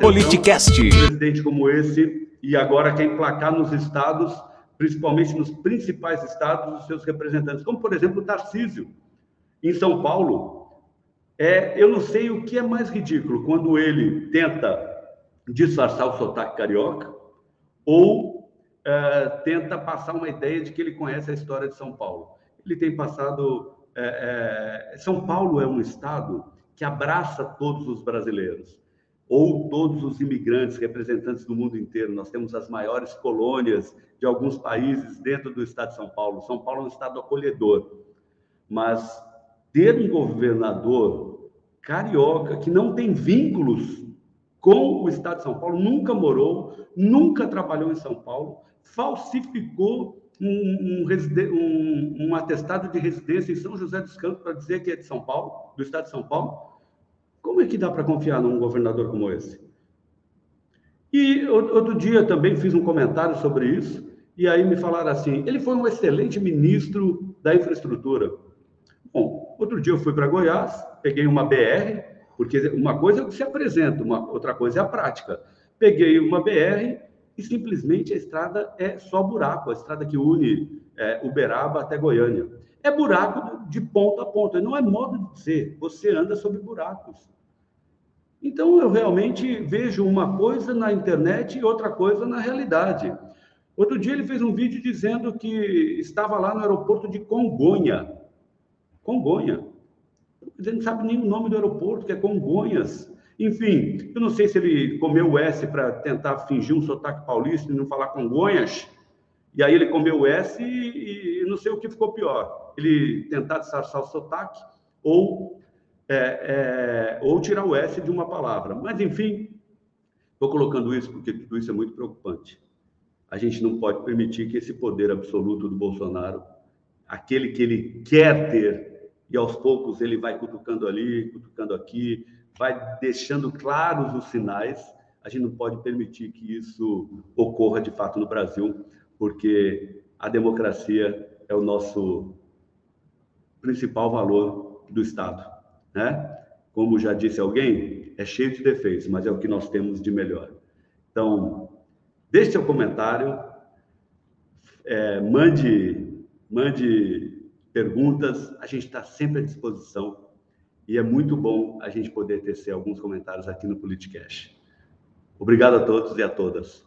Politicast. Um presidente como esse e agora quer emplacar nos estados, principalmente nos principais estados, os seus representantes, como por exemplo o Tarcísio, em São Paulo. É, eu não sei o que é mais ridículo quando ele tenta disfarçar o sotaque carioca ou é, tenta passar uma ideia de que ele conhece a história de São Paulo. Ele tem passado. É, é, São Paulo é um estado que abraça todos os brasileiros ou todos os imigrantes, representantes do mundo inteiro. Nós temos as maiores colônias de alguns países dentro do estado de São Paulo. São Paulo é um estado acolhedor, mas ter um governador carioca que não tem vínculos com o estado de São Paulo, nunca morou, nunca trabalhou em São Paulo, falsificou um, um, um, um atestado de residência em São José dos Campos para dizer que é de São Paulo, do estado de São Paulo como é que dá para confiar num governador como esse? E outro dia também fiz um comentário sobre isso, e aí me falaram assim: ele foi um excelente ministro da infraestrutura. Bom, outro dia eu fui para Goiás, peguei uma BR, porque uma coisa é o que se apresenta, uma outra coisa é a prática. Peguei uma BR e simplesmente a estrada é só buraco, a estrada que une é, Uberaba até Goiânia. É buraco de ponta a ponta, não é modo de dizer, você anda sobre buracos. Então, eu realmente vejo uma coisa na internet e outra coisa na realidade. Outro dia ele fez um vídeo dizendo que estava lá no aeroporto de Congonha. Congonha. Ele não sabe nem o nome do aeroporto, que é Congonhas. Enfim, eu não sei se ele comeu o S para tentar fingir um sotaque paulista e não falar Congonhas. E aí ele comeu o S e, e não sei o que ficou pior. Ele tentar disfarçar o sotaque ou é, é, ou tirar o S de uma palavra. Mas, enfim, estou colocando isso porque tudo isso é muito preocupante. A gente não pode permitir que esse poder absoluto do Bolsonaro, aquele que ele quer ter, e aos poucos ele vai cutucando ali, cutucando aqui, vai deixando claros os sinais, a gente não pode permitir que isso ocorra de fato no Brasil, porque a democracia é o nosso principal valor do Estado né? Como já disse alguém, é cheio de defeitos, mas é o que nós temos de melhor. Então, deixe seu comentário, é, mande, mande perguntas, a gente está sempre à disposição e é muito bom a gente poder tecer alguns comentários aqui no Politicast. Obrigado a todos e a todas.